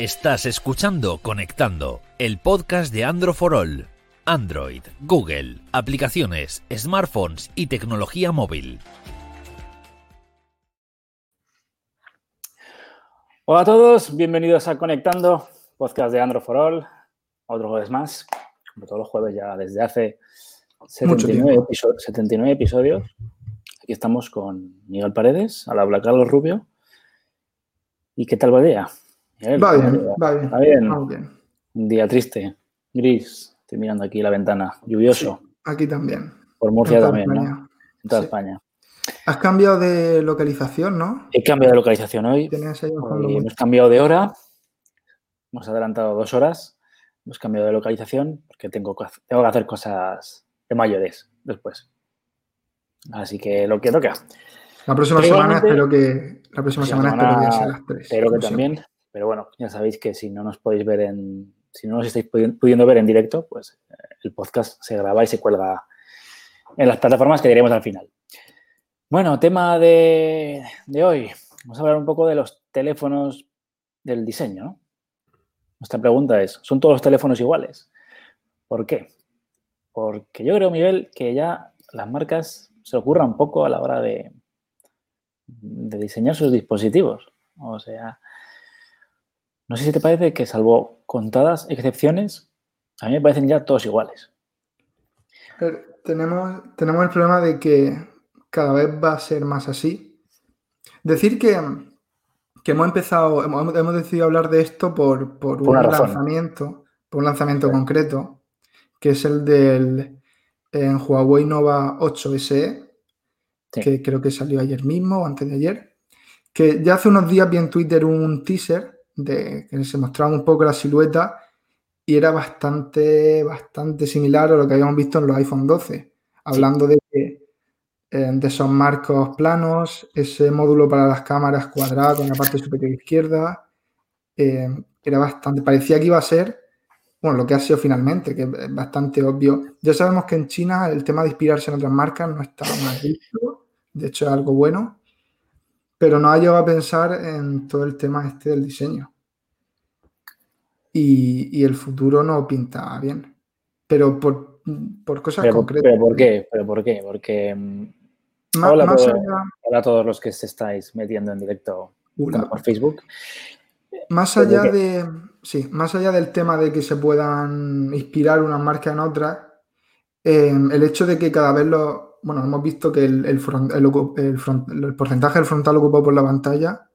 Estás escuchando Conectando, el podcast de Android for All. Android, Google, aplicaciones, smartphones y tecnología móvil. Hola a todos, bienvenidos a Conectando, podcast de Android for All. Otro jueves más, como todos los jueves ya desde hace 79, 79 episodios. Aquí estamos con Miguel Paredes, al habla Carlos Rubio. ¿Y qué tal va el día? Va, bien, va bien, va bien. Un día triste, gris. Estoy mirando aquí la ventana. Lluvioso. aquí también. Por Murcia también, ¿no? En toda España. Has cambiado de localización, ¿no? He cambiado de localización hoy. hoy hemos cambiado de hora. Hemos adelantado dos horas. Hemos cambiado de localización porque tengo, tengo que hacer cosas de mayores después. Así que lo que toca. La próxima semana espero que la próxima semana, espero que sea las tres. Espero que también. Pero bueno, ya sabéis que si no nos podéis ver en, si no nos estáis pudiendo ver en directo, pues eh, el podcast se graba y se cuelga en las plataformas que diremos al final. Bueno, tema de, hoy. Vamos a hablar un poco de los teléfonos del diseño. Nuestra pregunta es, ¿son todos los teléfonos iguales? ¿Por qué? Porque yo creo, Miguel, que ya las marcas se ocurran un poco a la hora de, de diseñar sus dispositivos. O sea, no sé si te parece que salvo contadas excepciones, a mí me parecen ya todos iguales. tenemos, tenemos el problema de que cada vez va a ser más así. Decir que, hemos empezado, hemos, decidido hablar de esto por, un lanzamiento, por un lanzamiento concreto, que es el del en Huawei Nova 8 SE, que creo que salió ayer mismo o antes de ayer, que ya hace unos días vi en Twitter un teaser de que se mostraba un poco la silueta y era bastante, bastante similar a lo que habíamos visto en los iPhone 12, hablando de, eh, de esos marcos planos, ese módulo para las cámaras cuadrado en la parte superior izquierda, eh, era bastante, parecía que iba a ser, bueno, lo que ha sido finalmente, que es bastante obvio. Ya sabemos que en China el tema de inspirarse en otras marcas no está mal visto, de hecho es algo bueno, pero no ha llegado a pensar en todo el tema este del diseño. Y, el futuro no pinta bien. Pero por, cosas concretas. ¿Pero por qué? ¿Pero por qué? Porque... Mm, hola, a todos los que se estáis metiendo en directo por Facebook. Más allá de... Sí, más allá del tema de que se puedan inspirar una marca en otra, eh, el hecho de que cada vez los bueno, hemos visto que el, el, porcentaje del frontal ocupado por la pantalla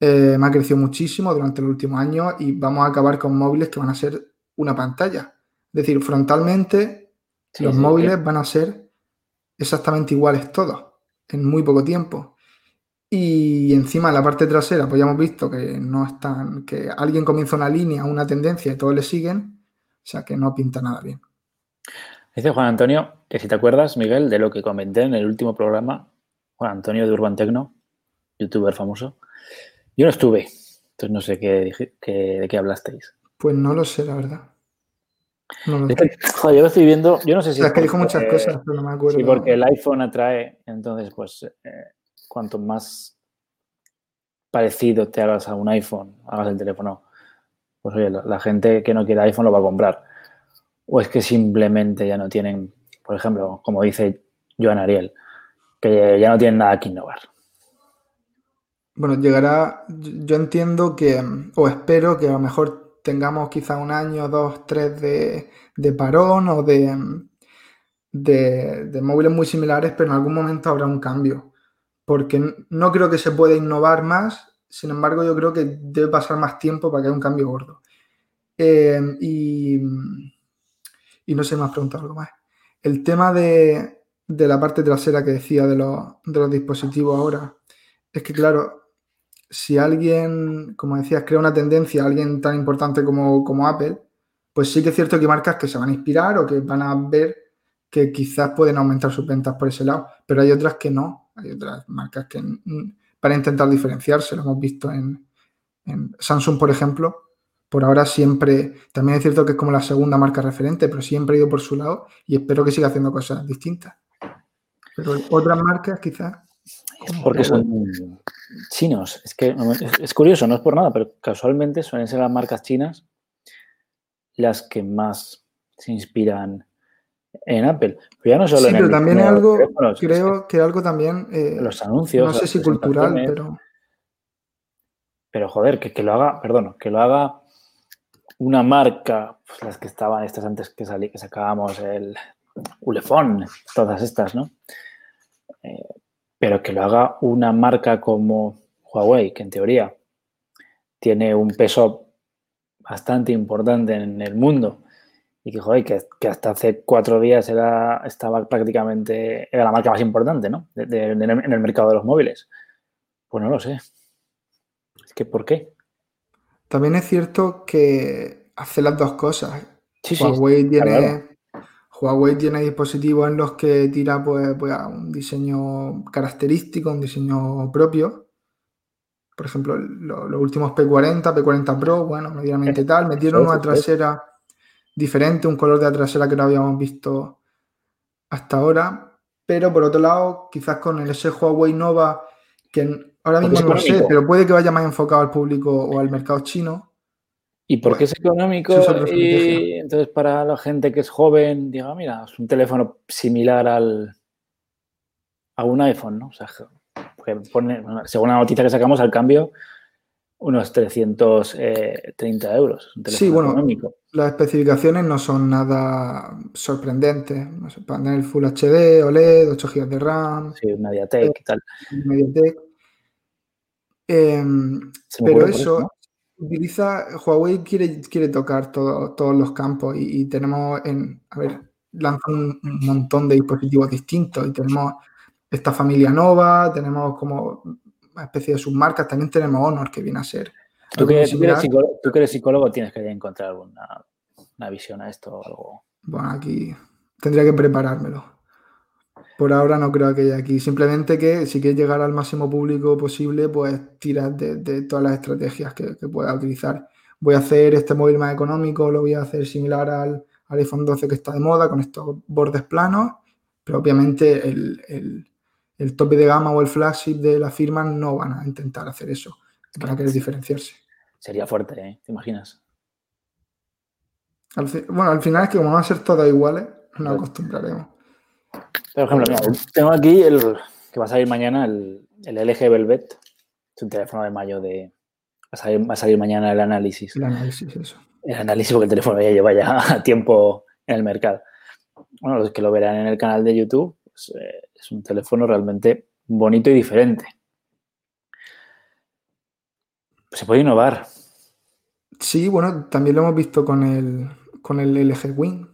eh, me ha crecido muchísimo durante los últimos años y vamos a acabar con móviles que van a ser una pantalla. Es decir, frontalmente los móviles van a ser exactamente iguales todos en muy poco tiempo. Y encima en la parte trasera, pues ya hemos visto que no están, que alguien comienza una línea, una tendencia y todos le siguen, o sea que no pinta nada bien. Dice Juan Antonio que si te acuerdas, Miguel, de lo que comenté en el último programa, Juan Antonio de Urban Tecno, youtuber famoso. Yo no estuve, entonces no sé qué, de qué hablasteis. Pues no lo sé, la verdad. joder, yo lo estoy viendo, yo no sé si... es que dijo muchas cosas, pero no me acuerdo. Sí, porque el iPhone atrae, entonces, pues, eh, cuanto más parecido te hagas a un iPhone, hagas el teléfono, pues oye, la gente que no quiere iPhone lo va a comprar o es que simplemente ya no tienen, por ejemplo, como dice Joan Ariel, que ya no tienen nada que innovar? Bueno, llegará, yo entiendo que, o espero que a lo mejor tengamos quizá un año, dos, tres de, parón o de, de, móviles muy similares, pero en algún momento habrá un cambio, porque no creo que se pueda innovar más, sin embargo yo creo que debe pasar más tiempo para que haya un cambio gordo. Eh, y y no sé, me has preguntado algo más. El tema de, la parte trasera que decía de los, dispositivos ahora, es que claro, si alguien, como decías, crea una tendencia, alguien tan importante como, como Apple, pues sí que es cierto que marcas que se van a inspirar o que van a ver que quizás pueden aumentar sus ventas por ese lado, pero hay otras que no. Hay otras marcas que para intentar diferenciarse, lo hemos visto en, en Samsung, por ejemplo, por ahora siempre, también es cierto que es como la segunda marca referente, pero siempre ha ido por su lado y espero que siga haciendo cosas distintas. Pero otras marcas quizás. Porque son, chinos. Es que es curioso, no es por nada, pero casualmente suelen ser las marcas chinas las que más se inspiran en Apple. Pero ya no solo sí, pero también es algo, creo que algo también... Eh, los anuncios. No sé si cultural, pero... Pero joder, que, que, lo haga, perdón, que lo haga una marca, pues las que estaban estas antes que salí, que sacábamos el Ulefone, todas estas, ¿no? Eh, pero que lo haga una marca como Huawei, que en teoría tiene un peso bastante importante en el mundo y que, joder, que, hasta hace cuatro días era, estaba prácticamente, era la marca más importante, ¿no? en el mercado de los móviles. Pues no lo sé. Es que, ¿por qué? También es cierto que hace las dos cosas. Huawei, tiene, Huawei tiene dispositivos en los que tira pues, pues un diseño característico, un diseño propio. Por ejemplo, los últimos P40, P40 Pro, bueno, medianamente tal, metieron una trasera diferente, un color de la trasera que no habíamos visto hasta ahora. Pero por otro lado, quizás con el ese Huawei Nova, que ahora mismo no lo sé, pero puede que vaya más enfocado al público o al mercado chino. ¿Y por qué es económico? y entonces para la gente que es joven, diga, mira, es un teléfono similar al a un iPhone, ¿no? O sea, pone, según la noticia que sacamos, al cambio, unos 330 euros. sí, bueno, las especificaciones no son nada sorprendentes. No sé, panel Full HD, OLED, 8 GB de RAM. Sí, Mediatek y tal. Mediatek. Em, pero eso, utiliza, Huawei quiere, quiere tocar todos los campos y, tenemos en, a ver, lanza un, montón de dispositivos distintos y tenemos esta familia Nova, tenemos como una especie de submarcas, también tenemos Honor que viene a ser ¿Tú que, eres psicólogo, tienes que encontrar alguna una visión a esto o algo. Bueno, aquí tendría que preparármelo. Por ahora no creo que haya aquí. Simplemente que si quieres llegar al máximo público posible, pues tiras de, todas las estrategias que, que puedas utilizar. Voy a hacer este móvil más económico, lo voy a hacer similar al, iPhone 12 que está de moda, con estos bordes planos, pero obviamente el, el tope de gama o el flagship de la firma no van a intentar hacer eso. Van a querer diferenciarse. Sería fuerte, ¿eh? ¿Te imaginas? bueno, al final es que como van a ser todas iguales, nos acostumbraremos. Por ejemplo, tengo aquí el que va a salir mañana, el, LG Velvet. Es un teléfono de mayo de... Va a, salir, mañana el análisis. El análisis, eso. El análisis porque el teléfono ya lleva ya tiempo en el mercado. Bueno, los que lo verán en el canal de YouTube, pues, eh, es un teléfono realmente bonito y diferente se puede innovar. Sí, bueno, también lo hemos visto con el, con el LG Wing.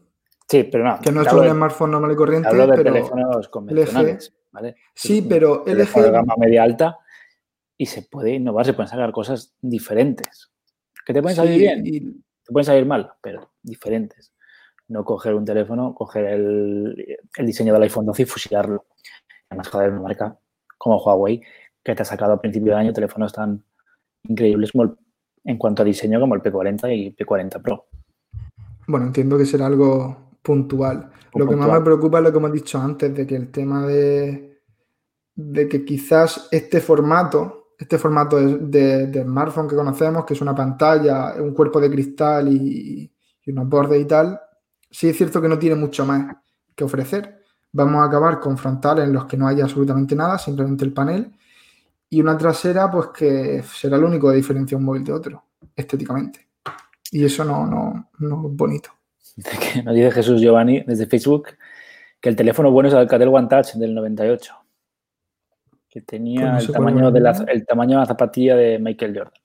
Sí, pero no. Que no es un smartphone normal y corriente. Hablo de pero teléfonos convencionales. ¿vale? Sí, pero LG. De gama media alta y se puede innovar, se pueden sacar cosas diferentes. Que te pueden salir bien, y... te pueden salir mal, pero diferentes. No coger un teléfono, coger el, el diseño del iPhone 12 y fusilarlo. Además, joder, una marca como Huawei que te ha sacado a principio de año teléfonos tan increíbles en cuanto a diseño como el P40 y P40 Pro. Bueno, entiendo que será algo puntual. lo que más me preocupa es lo que hemos dicho antes, de que el tema de, de que quizás este formato, este formato de, smartphone que conocemos, que es una pantalla, un cuerpo de cristal y, y unos bordes y tal, sí es cierto que no tiene mucho más que ofrecer. Vamos a acabar con frontales en los que no haya absolutamente nada, simplemente el panel y una trasera, pues que será lo único de diferencia un móvil de otro, estéticamente. Y eso no, no, no es bonito. Nos dice Jesús Giovanni desde Facebook que el teléfono bueno es el Alcatel One Touch del 98, que tenía pues el, tamaño de la, el tamaño de la zapatilla de Michael Jordan.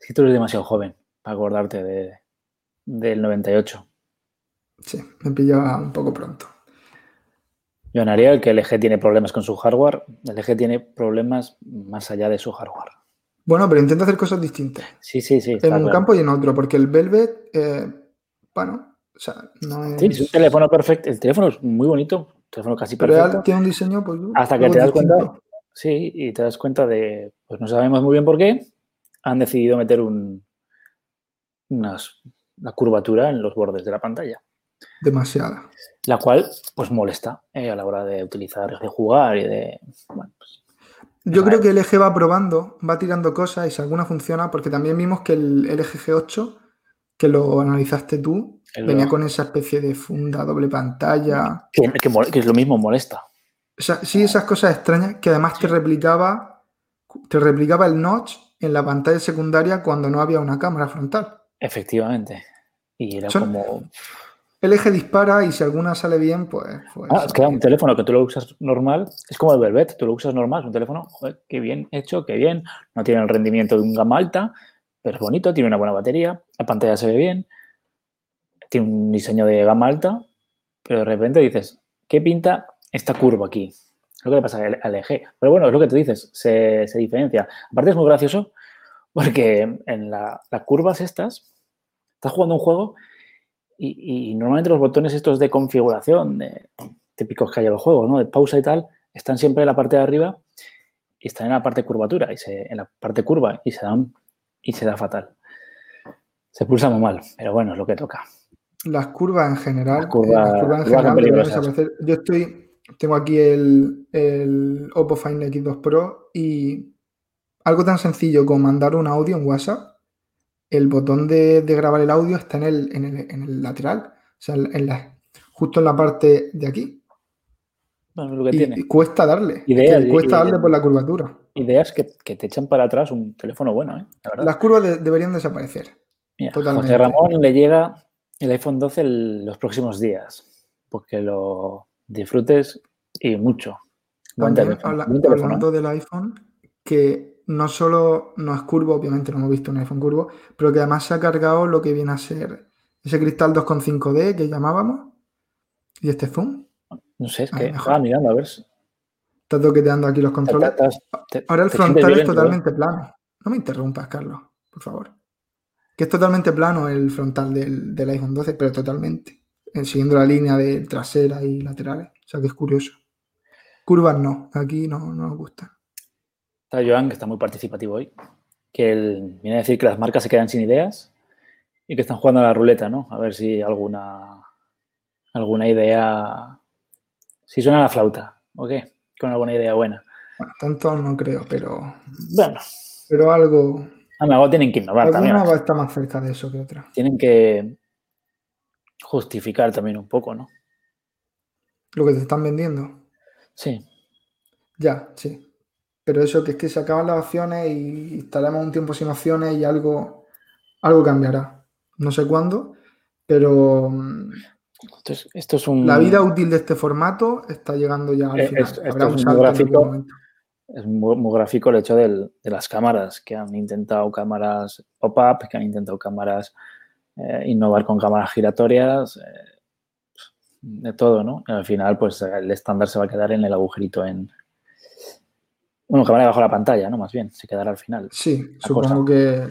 Es que tú eres demasiado joven para acordarte de, del 98. Sí, me pillaba un poco pronto. Yo haría que el LG tiene problemas con su hardware, el LG tiene problemas más allá de su hardware. Bueno, pero intenta hacer cosas distintas. Sí, sí, sí. En un campo y en otro, porque el Velvet, eh, bueno, o sea, no es... Sí, es un teléfono perfecto, el teléfono es muy bonito, teléfono casi perfecto. Pero tiene un diseño, pues... Hasta que te das cuenta, sí, y te das cuenta de, pues no sabemos muy bien por qué, han decidido meter un, una curvatura en los bordes de la pantalla. Demasiada. La cual, pues molesta eh, a la hora de utilizar, de jugar y de. Bueno, pues. Yo creo que el LG va probando, va tirando cosas y si alguna funciona, porque también vimos que el LG G8, que lo analizaste tú, venía con esa especie de funda doble pantalla. Que, es lo mismo, molesta. sí, esas cosas extrañas que además te replicaba, te replicaba el notch en la pantalla secundaria cuando no había una cámara frontal. Efectivamente. Y era como. El eje dispara y si alguna sale bien, pues. pues ah, es que un teléfono que tú lo usas normal, es como el Velvet, tú lo usas normal, es un teléfono, joder, qué bien hecho, qué bien. No tiene el rendimiento de un gama alta, pero es bonito, tiene una buena batería, la pantalla se ve bien, tiene un diseño de gama alta, pero de repente dices, ¿qué pinta esta curva aquí? Lo que le pasa al eje. Pero bueno, es lo que tú dices, se, diferencia. Aparte es muy gracioso porque en las curvas estas, estás jugando un juego y, normalmente los botones estos de configuración, de, típicos que hay en los juegos, ¿no? De pausa y tal, están siempre en la parte de arriba y están en la parte curvatura, y se, en la parte curva, y se dan y se da fatal. Se pulsa muy mal, pero bueno, es lo que toca. Las curvas en general. Las curvas, en general Yo estoy, tengo aquí el, el Oppo Find X2 Pro y algo tan sencillo como mandar un audio en WhatsApp el botón de, grabar el audio está en el, en el, lateral, o sea, en la, justo en la parte de aquí. Lo que y, cuesta darle. cuesta darle por la curvatura. Ideas que, que, te echan para atrás un teléfono bueno, ¿eh? Las curvas deberían desaparecer. José Ramón le llega el iPhone 12 los próximos días, porque lo disfrutes y mucho. hablando del iPhone, que no solo no es curvo, obviamente no hemos visto un iPhone curvo, pero que además se ha cargado lo que viene a ser ese cristal 2.5D que llamábamos y este zoom. No sé, es que estaba mirando a ver. Estás toqueteando aquí los controles. Ahora el frontal es totalmente plano. No me interrumpas, Carlos, por favor. Que es totalmente plano el frontal del, del iPhone 12, pero totalmente. Eh, siguiendo la línea de trasera y laterales. O sea que es curioso. Curvas no, aquí no, no nos gusta. Está Joan, que está muy participativo hoy, que él viene a decir que las marcas se quedan sin ideas y que están jugando a la ruleta, ¿no? A ver si alguna, alguna idea, si suena la flauta, ¿o qué? Con alguna idea buena. Bueno, tanto no creo, pero... Bueno. Pero algo... A lo tienen que innovar también. va a estar más cerca de eso que otra. Tienen que justificar también un poco, ¿no? Lo que te están vendiendo. Sí. Ya, sí. Pero eso, que es que se acaban las opciones y estaremos un tiempo sin opciones y algo, algo cambiará. No sé cuándo, pero esto es un... la vida útil de este formato está llegando ya al eh, final. es, muy gráfico, es muy, gráfico el hecho de las cámaras, que han intentado cámaras pop-up, que han intentado cámaras, eh, innovar con cámaras giratorias, eh, de todo, ¿no? Y al final, pues el estándar se va a quedar en el agujerito en, bueno, debajo de la pantalla, ¿no? Más bien, se quedará al final. Sí, supongo que,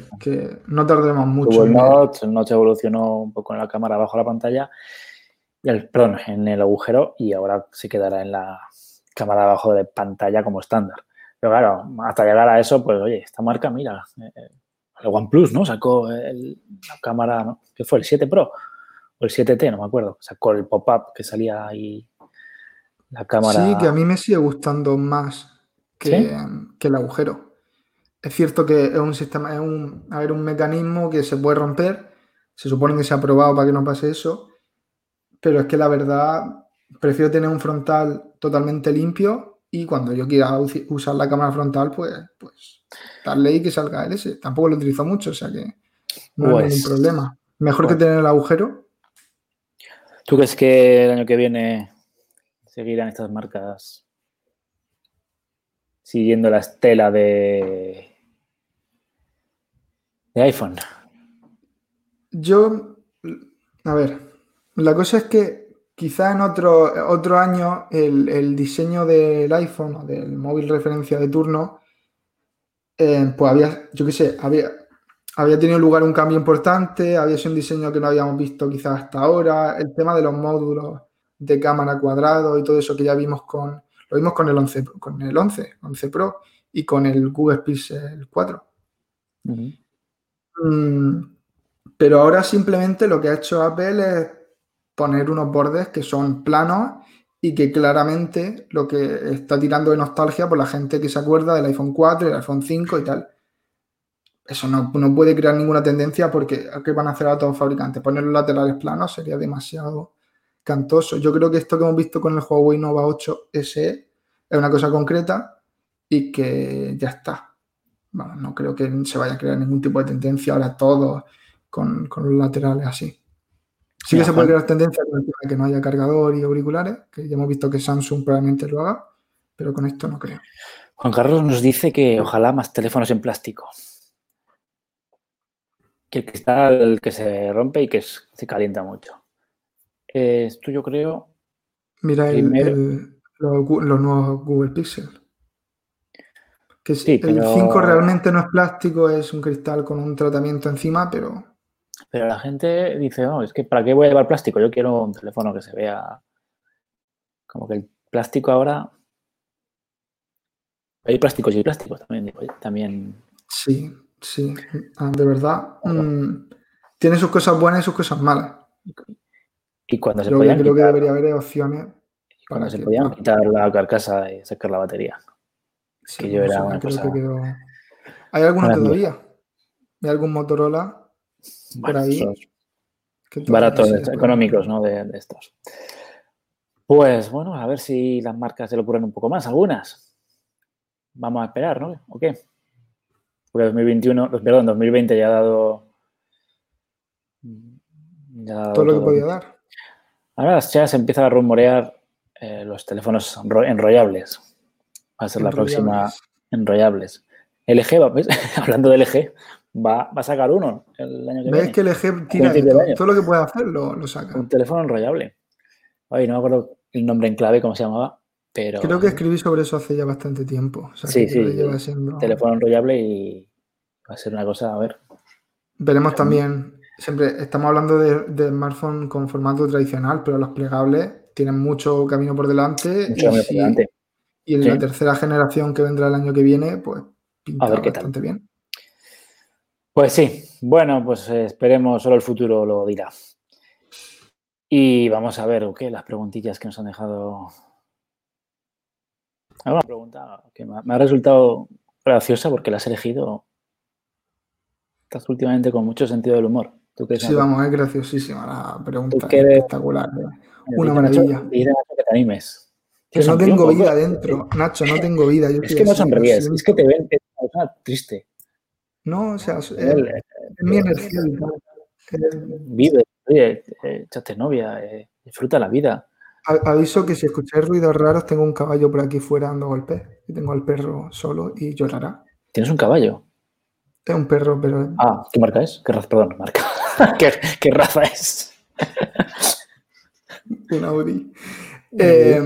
no tardaremos mucho. el notch, el notch evolucionó un poco en la cámara bajo la pantalla, el, perdón, en el agujero y ahora se quedará en la cámara abajo de pantalla como estándar. Pero claro, hasta llegar a eso, pues oye, esta marca, mira, eh, el OnePlus, ¿no? Sacó la cámara, ¿no? ¿Qué fue? ¿El 7 Pro? O el 7T, no me acuerdo. Sacó el pop-up que salía ahí la cámara. Sí, que a mí me sigue gustando más que, el agujero. Es cierto que es un sistema, es un, a ver, un mecanismo que se puede romper. Se supone que se ha probado para que no pase eso. Pero es que la verdad, prefiero tener un frontal totalmente limpio y cuando yo quiera usar la cámara frontal, pues, pues darle y que salga el S. Tampoco lo utilizo mucho, o sea que no hay ningún pues, problema. Mejor que pues. tener el agujero. ¿Tú crees que el año que viene seguirán estas marcas siguiendo la estela de, de iPhone? Yo, a ver, la cosa es que quizá en otro, otro año el, diseño del iPhone o del móvil referencia de turno, eh, pues había, yo qué sé, había, había tenido lugar un cambio importante, había sido un diseño que no habíamos visto quizás hasta ahora, el tema de los módulos de cámara cuadrado y todo eso que ya vimos con, lo vimos con el 11, con el 11, 11 Pro y con el Google Pixel 4. Mm, pero ahora simplemente lo que ha hecho Apple es poner unos bordes que son planos y que claramente lo que está tirando de nostalgia por la gente que se acuerda del iPhone 4, el iPhone 5 y tal. Eso no, puede crear ninguna tendencia porque ¿qué van a hacer a todos los fabricantes? Poner los laterales planos sería demasiado cantoso. Yo creo que esto que hemos visto con el Huawei Nova 8 SE es una cosa concreta y que ya está. no creo que se vaya a crear ningún tipo de tendencia ahora todos con, con los laterales así. Sí que se puede crear tendencia con el tema de que no haya cargador y auriculares, que ya hemos visto que Samsung probablemente lo haga, pero con esto no creo. Juan Carlos nos dice que ojalá más teléfonos en plástico. Que el cristal que se rompe y que se calienta mucho. esto yo creo. Mira el, los, nuevos Google Pixel. Que sí, el 5 realmente no es plástico, es un cristal con un tratamiento encima, pero pero la gente dice, no, es que ¿para qué voy a llevar plástico? Yo quiero un teléfono que se vea como que el plástico ahora... Hay plásticos y plásticos también, también... Sí, sí, ah, de verdad. Tiene sus cosas buenas y sus cosas malas. Y cuando se creo podían creo que debería haber opciones. Cuando se podían quitar la carcasa y sacar la batería. Sí, que yo era una cosa... ¿Hay alguno todavía? ¿Hay algún Motorola por ahí. Baratos, económicos, ¿no? De, estos. Pues bueno, a ver si las marcas se lo ocurren un poco más, algunas. Vamos a esperar, ¿no? ¿O qué? Porque 2021, perdón, 2020 ya ha dado. todo lo que podía dar. Ahora ya se empieza a rumorear eh, los teléfonos enrollables. Va a ser la próxima enrollables. LG, ¿ves? hablando de LG, va, a sacar uno el año que ¿Ves viene. que el EG tira todo, lo que puede hacer lo, saca. Un teléfono enrollable. Oye, no me acuerdo el nombre en clave, cómo se llamaba, pero... Creo que escribí sobre eso hace ya bastante tiempo. sí, sí, teléfono enrollable y va a ser una cosa, a ver. Veremos también, siempre estamos hablando de, de smartphone con formato tradicional, pero los plegables tienen mucho camino por delante. Mucho y, camino por delante. y en la tercera generación que vendrá el año que viene, pues pinta bastante bien. Pues sí, bueno, pues eh, esperemos, solo el futuro lo dirá. Y vamos a ver, ¿qué? Las preguntillas que nos han dejado. Una pregunta que me ha resultado graciosa porque la has elegido. Estás últimamente con mucho sentido del humor. ¿Tú sí, vamos, es graciosísima la pregunta. espectacular. Una maravilla. que te animes. Que no tengo vida dentro, Nacho, no tengo vida. es que no sonríes, es que te ven, es triste. No, o sea, es, mi energía Vive, oye, novia, eh, disfruta la vida. Aviso que si escucháis ruidos raros, tengo un caballo por aquí fuera dando golpes. Y tengo al perro solo y llorará. ¿Tienes un caballo? Es un perro, pero. Ah, ¿qué marca es? ¿Qué raza? Perdón, marca. ¿Qué, raza es? un Audi. Eh,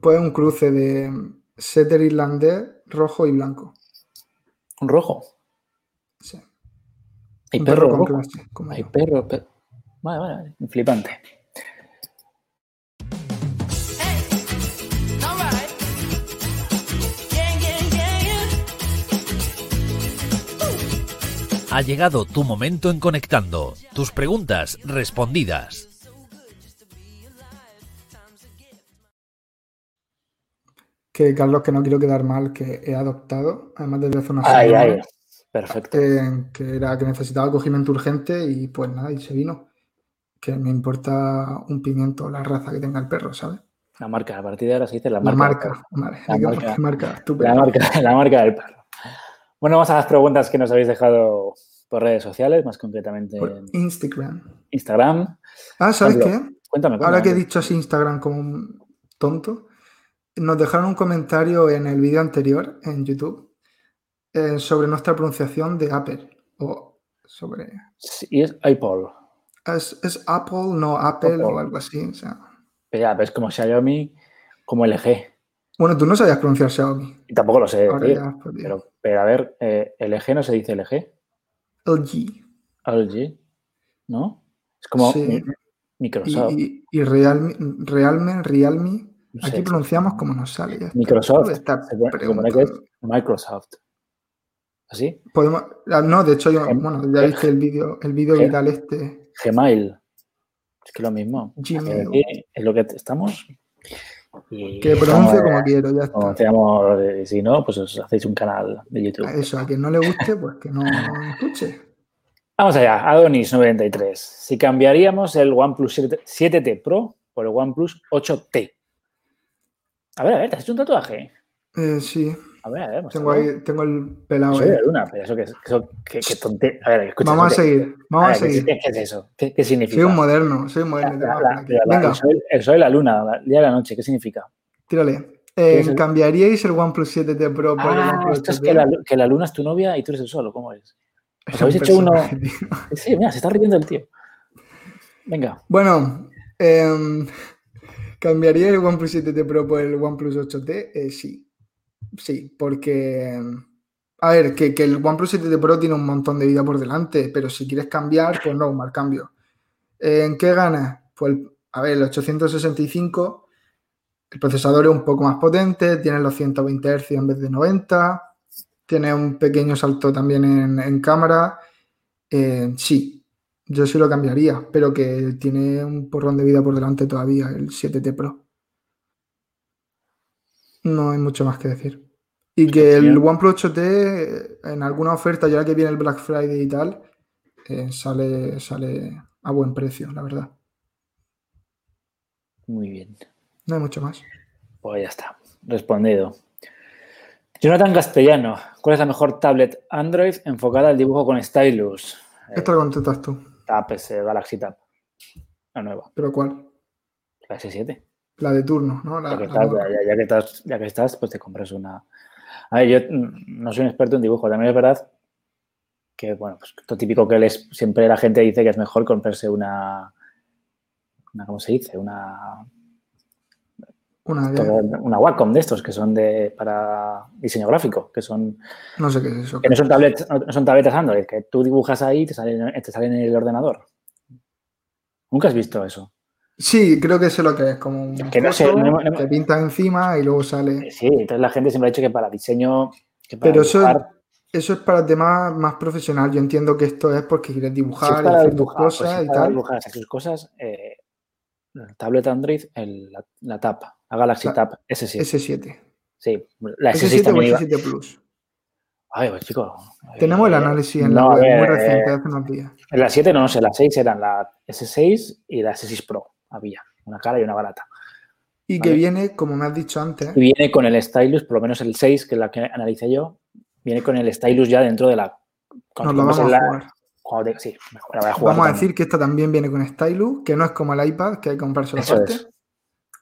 pues un cruce de setter irlandés, rojo y blanco. ¿Un rojo? Hay perro, Hay perro, Vale, vale, flipante. Ha llegado tu momento en Conectando. Tus preguntas respondidas. Que Carlos, que no quiero quedar mal, que he adoptado, además desde hace unas ay, ay. Perfecto. que era que necesitaba acogimiento urgente y pues nada, y se vino. Que me importa un pimiento la raza que tenga el perro, ¿sabes? La marca, a partir de ahora se dice la marca. La marca, La, marca, marca, la, marca, la marca del perro. Bueno, vamos a las preguntas que nos habéis dejado por redes sociales, más concretamente por Instagram. Instagram. Ah, ¿sabes qué? Cuéntame, Ahora que he dicho así Instagram como un tonto, nos dejaron un comentario en el vídeo anterior en YouTube eh, sobre nuestra pronunciación de Apple o sobre... Sí, es Apple. Es, Apple, no Apple, o algo así. O sea. Pero ya, ves como Xiaomi, como LG. Bueno, tú no sabías pronunciar Xiaomi. Y tampoco lo sé. pero, pero, a ver, eh, LG no se dice LG. LG. LG, ¿no? Es como Microsoft. Y, y, Realme, Realme, Realme. Aquí pronunciamos como nos sale. Microsoft. Microsoft. ¿Así? Podemos, ah, no, de hecho, yo, bueno, ya viste el vídeo el vídeo viral este. Gmail. Es que lo mismo. Gmail. es lo que estamos. Y Que pronuncie como quiero, ya está. eh, si no, pues os hacéis un canal de YouTube. Eso, a quien no le guste, pues que no escuche. Vamos allá, Adonis93. Si cambiaríamos el OnePlus 7, 7T Pro por el OnePlus 8T. A ver, a ver, ¿te has hecho un tatuaje? Eh, sí, A ver, a ver. tengo ahí, tengo el pelado Soy ahí. de luna, pero eso que es. Que, que tonte- A ver, escucha. Vamos a escucha. seguir, vamos a ver, ¿qué- seguir. ¿qué, qué es eso? ¿Qué, qué significa? Soy un moderno, soy un moderno. La- la- la- Venga, el, sol, el sol y la luna, el día y la noche, ¿qué significa? tírale. Eh, el- ¿Cambiaríais el OnePlus 7T Pro por el Ah, OnePlus esto es 8T? que la, que la luna es tu novia y tú eres el sol, ¿o ¿cómo es? Os habéis hecho uno-. Sí, mira, se está riendo el tío. Venga, Bueno, em, ¿cambiaría el OnePlus 7T Pro por el OnePlus 8T? Eh, sí. Sí, porque. em, A ver, que, que el OnePlus 7T Pro tiene un montón de vida por delante, pero si quieres cambiar, pues no, mal cambio. ¿En qué ganas? Pues, a ver, el 865, el procesador es un poco más potente, tiene los 120 Hz en vez de 90, tiene un pequeño salto también en, en cámara. Eh, sí, yo sí lo cambiaría, pero que tiene un porrón de vida por delante todavía, el 7T Pro. No hay mucho más que decir. Y que el. OnePlus 8T, eh, en alguna oferta, ya que viene el Black Friday y tal, eh, sale, sale a buen precio, la verdad. muy bien. No hay mucho más. Pues ya está, respondido. Jonathan Castellano, ¿cuál es la mejor tablet Android enfocada al dibujo con stylus? Eh, Esto lo contestas tú, Tab, ese Galaxy Tab. La nueva, pero ¿cuál? la S7. La de turno, ¿no? La- Ya que, estás, ya- que estás, ya que estás, pues te compras una. A ver, yo no soy un experto en dibujo, también es verdad que, bueno, pues lo típico que les, siempre la gente dice que es mejor comprarse una, una ¿cómo se dice? Una, Una de- una Wacom de estos que son de para diseño gráfico, que son No sé qué es eso. que no son no son tabletas Android, que tú dibujas ahí y te salen, te salen en el ordenador. ¿Nunca has visto eso? Sí, creo que sé lo que es, como un Que no sé, foto, no- no- te pintas encima y luego sale. Sí, entonces la gente siempre ha dicho que para diseño, que para Pero eso, dibujar, eso es para temas más profesional. Yo entiendo que esto es porque quieres dibujar es y hacer tus dibujar, pues cosas si es y tal. dibujar, hacer sus cosas, eh, la tablet Android, el- la, la la Galaxy La- Tab S7. S7. Sí, la S6 S7 o también iba. S7 Plus. Ay, pues chico. Tenemos el eh, análisis en no, la web, muy eh, reciente, hace unos días. En la 7 no, no sé, las 6 eran la S6 y la S6 Pro. Había una cara y una barata. Y que viene, como me has dicho antes, Y viene con el stylus, por lo menos el 6, que es la que analicé yo, viene con el stylus ya dentro de la. cuando nos lo vamos a la- jugar. cuando te- sí, mejor, la voy a jugar Vamos a también. decir que esta también viene con Stylus, que no es como el iPad, que hay que comprárselo Eso aparte. es.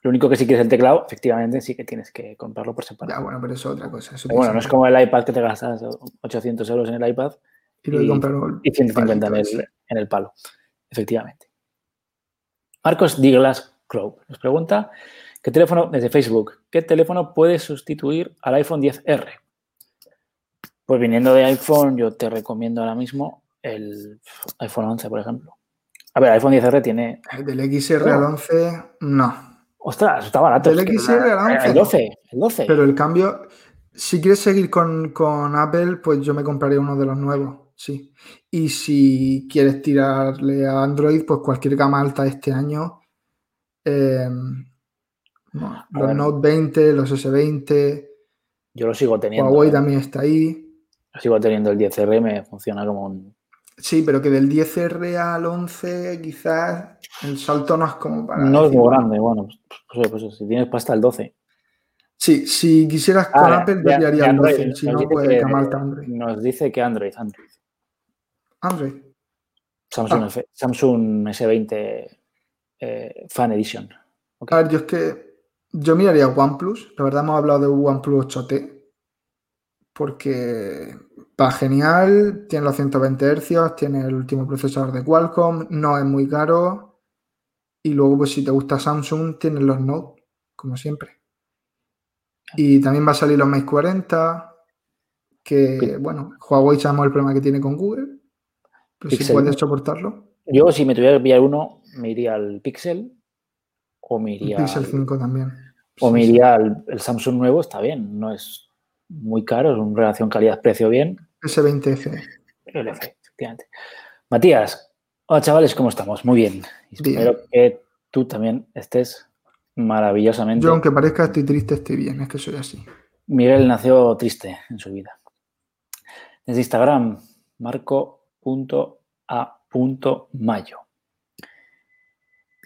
Lo único que sí quieres el teclado, efectivamente, sí que tienes que comprarlo por separado. Ya, bueno, pero eso es otra cosa. eso bueno, no es como el iPad que te gastas 800 euros en el iPad Y y- y 150 en el, en el palo. Efectivamente. Marcos Douglas Crow nos pregunta, ¿qué teléfono, desde Facebook, qué teléfono puede sustituir al iPhone 10R? Pues viniendo de iPhone, yo te recomiendo ahora mismo el iPhone 11, por ejemplo. A ver, el iPhone 10R tiene... El Del XR al 11, no. Ostras, está barato. Del es XR al una- 11. El 12, el 12. Pero el cambio, si quieres seguir con, con Apple, pues yo me compraré uno de los nuevos, sí. Y si quieres tirarle a Android, pues cualquier gama alta este año. eh, no, los ver. Note 20, los S20, Yo lo sigo teniendo. Huawei ¿eh? también está ahí. Sigo teniendo el 10R, me funciona como un... Sí, pero que del 10R al 11 quizás el salto no es como para... No es muy grande, bueno, pues, pues, pues, si tienes pasta el 12. Sí, si quisieras Ah, con de- Apple, yo de el 12. Android, Si no, pues que- gama alta Android. Nos dice que Android, Android. Android. Samsung, Ah. F- Samsung S20 eh, Fan Edition. A ver, yo es que yo miraría OnePlus. La verdad hemos hablado de OnePlus 8T. Porque va genial, tiene los 120 Hz, tiene el último procesador de Qualcomm, no es muy caro. Y luego, pues si te gusta Samsung, tienes los Note, como siempre. Y también va a salir los Mate 40, que, bueno, Huawei sabemos el problema que tiene con Google. Pero si Pixel. puedes soportarlo, Yo, si me tuviera que pillar uno, me iría al Pixel o me el iría, Pixel al, 5 también. o Sí, me sí. iría al el Samsung nuevo, está bien, no es muy caro, es una relación calidad-precio bien. S20F. LF, efectivamente. Matías, hola chavales, ¿cómo estamos? Muy bien. Espero que tú también estés maravillosamente. Yo, aunque parezca estoy triste, estoy bien, es que soy así. Miguel nació triste en su vida. Desde Instagram, marco.a.mayo.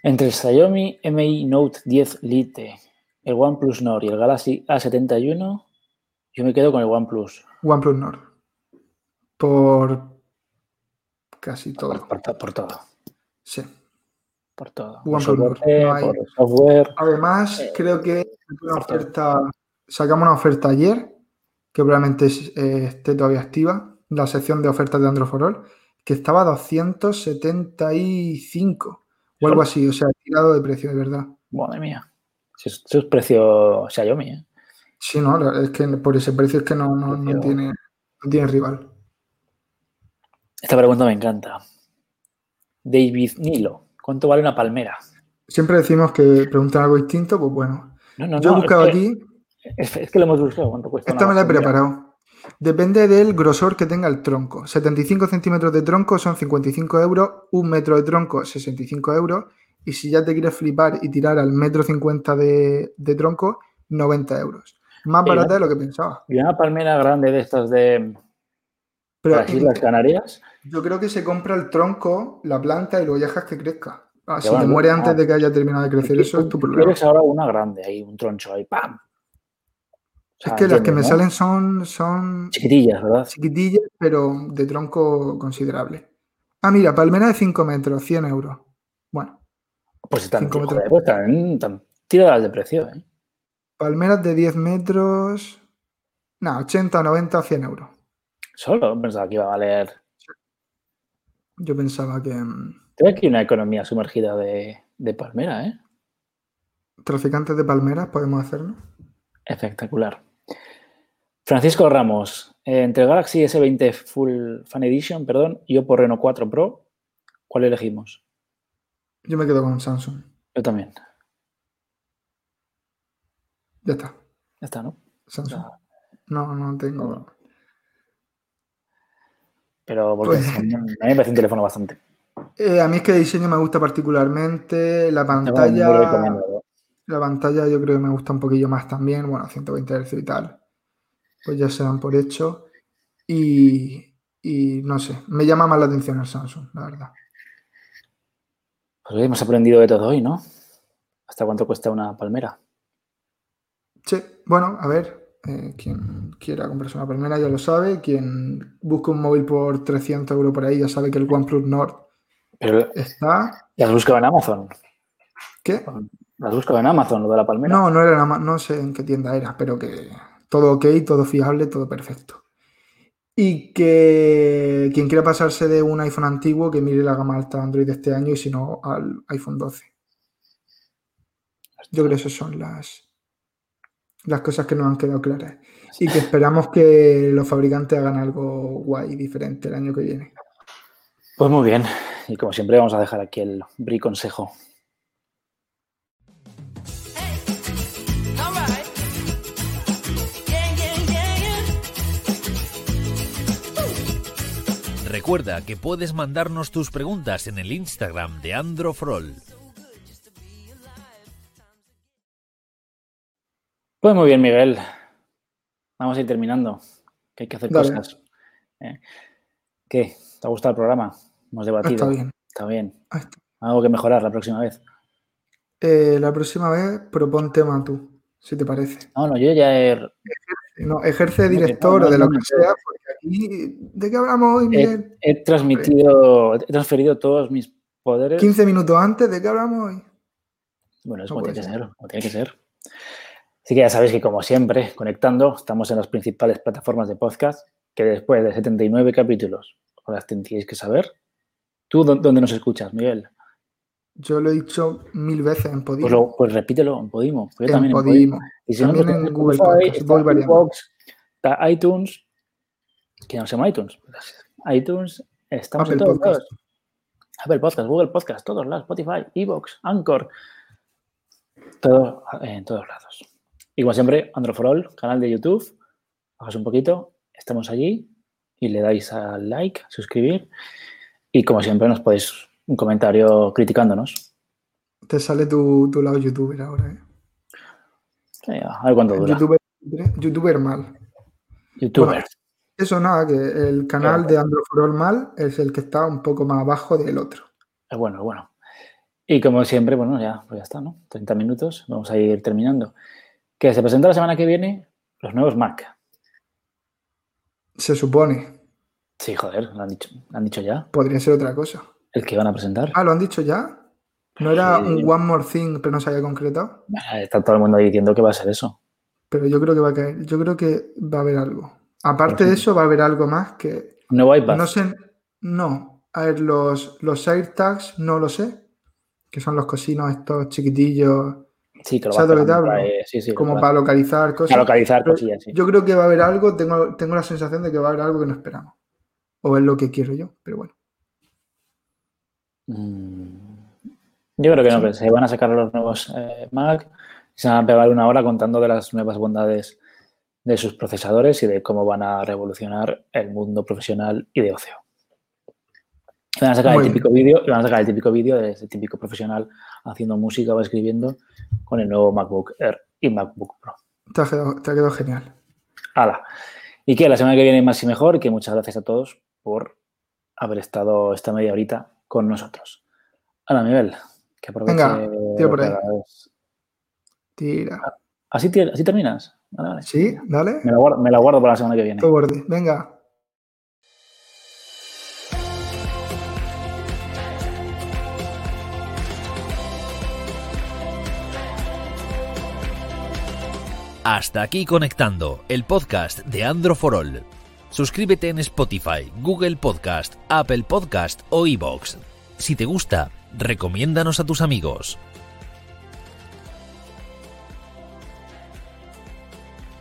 Entre el Xiaomi Mi Note 10 Lite, el OnePlus Nord y el Galaxy A71, yo me quedo con el OnePlus. OnePlus Nord. Por casi todo. Por, por, por todo. Sí. Por todo. OnePlus por, Nord. soporte, No hay- por software. Además, Eh, creo que una oferta, sacamos una oferta ayer, que probablemente eh, esté todavía activa, la sección de ofertas de Android for All, que estaba a 275 o algo así, o sea, tirado de precio, de verdad. Madre mía. Si es- Eso es precio Xiaomi, ¿eh? Sí, no, es que por ese precio es que no, no, no tiene, no tiene rival. Esta pregunta me encanta. David Nilo, ¿cuánto vale una palmera? Siempre decimos que preguntan algo distinto, pues bueno. No, no, Yo he buscado es que, aquí, Es, es que lo hemos buscado. ¿Cuánto cuesta esta me la he preparado. Depende del grosor que tenga el tronco. 75 centímetros de tronco son 55 euros, un metro de tronco 65 euros, y si ya te quieres flipar y tirar al metro 50 de, de tronco, 90 euros. Más barata de lo que pensaba. Y una palmera grande de estas de Pero las Islas Canarias. yo creo que se compra el tronco, la planta y luego ya dejas que crezca. Ah, si te muere antes de que haya terminado de crecer, eso es tu problema. Quieres ahora una grande ahí, un troncho ahí, ¡pam! Es sea, que las que me salen son, son Chiquitillas, ¿verdad? chiquitillas, pero de tronco considerable. Ah, mira, palmera de 5 metros, 100 euros. Bueno, Pues están, Cinco metros. joder, pues están, están tiradas de precio, ¿eh? palmeras de 10 metros, no, 80, 90, 100 euros. Solo pensaba que iba a valer. Yo pensaba que mm, Tengo aquí una economía sumergida de, de palmera, ¿eh? traficantes de palmeras podemos hacerlo. Espectacular. Francisco Ramos, eh, entre el Galaxy S20 Full Fan Edition, perdón, y Oppo Reno 4 Pro, ¿cuál elegimos? Yo me quedo con Samsung. Yo también. Ya está, Ya está, ¿no? Samsung. No, no tengo. Pero porque Pues- a mí me parece un teléfono bastante. Eh, a mí es que el diseño me gusta particularmente. La pantalla, la pantalla yo creo que me gusta un poquillo más también. Bueno, 120 Hz y tal. Pues ya se dan por hecho. Y, y no sé, me llama más la atención el Samsung, la verdad. Pues hemos aprendido de todo hoy, ¿no? ¿Hasta cuánto cuesta una palmera? Sí, bueno, a ver, eh, quien quiera comprarse una palmera ya lo sabe. Quien busque un móvil por 300 euros por ahí ya sabe que el OnePlus Nord Pero está. las buscaba en Amazon. ¿Qué? Las buscaba en Amazon, lo de la palmera. No, no era nada más, no sé en qué tienda era, pero que todo ok, todo fiable, todo perfecto. Y que quien quiera pasarse de un iPhone antiguo, que mire la gama alta de Android de este año y si no, al iPhone 12. Yo creo que esas son las, las cosas que nos han quedado claras. Y que esperamos que los fabricantes hagan algo guay, diferente el año que viene. Pues muy bien. Y como siempre vamos a dejar aquí el bri consejo. Recuerda que puedes mandarnos tus preguntas en el Instagram de Androfrol. Pues muy bien, Miguel. Vamos a ir terminando. Que hay que hacer Dale. cosas. ¿Eh? ¿Qué? ¿Te ha gustado el programa? Hemos debatido. Está bien. Está bien. Está. Algo que mejorar la próxima vez. Eh, la próxima vez propon tema tú, si te parece. No, no, yo ya he, No, ejerce de No, no, director no, o de lo que sea, ¿de qué hablamos hoy, he, Miguel? he transmitido, he transferido todos mis poderes. 15 minutos antes, ¿de qué hablamos hoy? Bueno, es No como tiene que ser. como tiene que ser. Así que ya sabéis que, como siempre, conectando, estamos en las principales plataformas de podcast, que después de 79 capítulos os las tendríais que saber. ¿Tú dó- dónde nos escuchas, Miguel? Yo lo he dicho mil veces en Podimo. Pues, lo- pues repítelo en Podimo. Yo en también en Podimo. Y si no, También en Google Podcast, está voy variando. iVoox, está iTunes, que no se llama iTunes. iTunes, estamos en todos Podcast. lados. Apple Podcast, Google Podcast, todos lados, Spotify, iVoox, Anchor, todo, en todos lados. Y como siempre, Androforol, canal de YouTube, bajas un poquito, estamos allí y le dais al like, suscribir y como siempre nos podéis un comentario criticándonos. Te sale tu, tu lado youtuber ahora, ¿eh? Sí, a ver cuánto dura. Youtuber, youtuber mal. Youtuber. Bueno, Eso nada, que el canal Claro. de Androforol mal es el que está un poco más abajo del otro. Es bueno, es bueno. Y como siempre, bueno, ya, pues ya está, ¿no? 30 minutos, vamos a ir terminando. Que se presenta la semana que viene los nuevos Mac. Se supone. Sí, joder, lo han dicho, lo han dicho ya. Podría ser otra cosa. El que van a presentar. Ah, ¿lo han dicho ya? ¿No era Sí. un One More Thing, pero no se había concretado? Está todo el mundo diciendo que va a ser eso. Pero yo creo que va a caer. Yo creo que va a haber algo. Aparte de eso, va a haber algo más que. Nuevo iPad. No sé. No. A ver, los, los AirTags no lo sé. Que son los cocinos estos chiquitillos. sí, que lo va a sí, sí, como para, para localizar cosas. para localizar Pero cosillas, sí. Yo creo que va a haber algo. Tengo, tengo la sensación de que va a haber algo que no esperamos. O es lo que quiero yo. Pero bueno. Mm, Yo creo que no, se van a sacar los nuevos eh, Mac y se van a pegar una hora contando de las nuevas bondades de sus procesadores y de cómo van a revolucionar el mundo profesional y de ocio. Y Van a sacar el típico van a sacar el típico vídeo de ese típico profesional haciendo música o escribiendo con el nuevo MacBook Air y MacBook Pro. Te ha quedado, te ha quedado genial. ¡Hala! Y que la semana que viene más y mejor y que muchas gracias a todos por haber estado esta media horita con nosotros. Hola, Miguel. Que aproveche Venga, tira por ahí. Tira. ¿Así, ti- así terminas? Vale, vale. Sí, dale. Me la, guardo, me la guardo para la semana que viene. Venga. Hasta aquí conectando el podcast de Andro for All. Suscríbete en Spotify, Google Podcast, Apple Podcast o iBox. Si te gusta, recomiéndanos a tus amigos.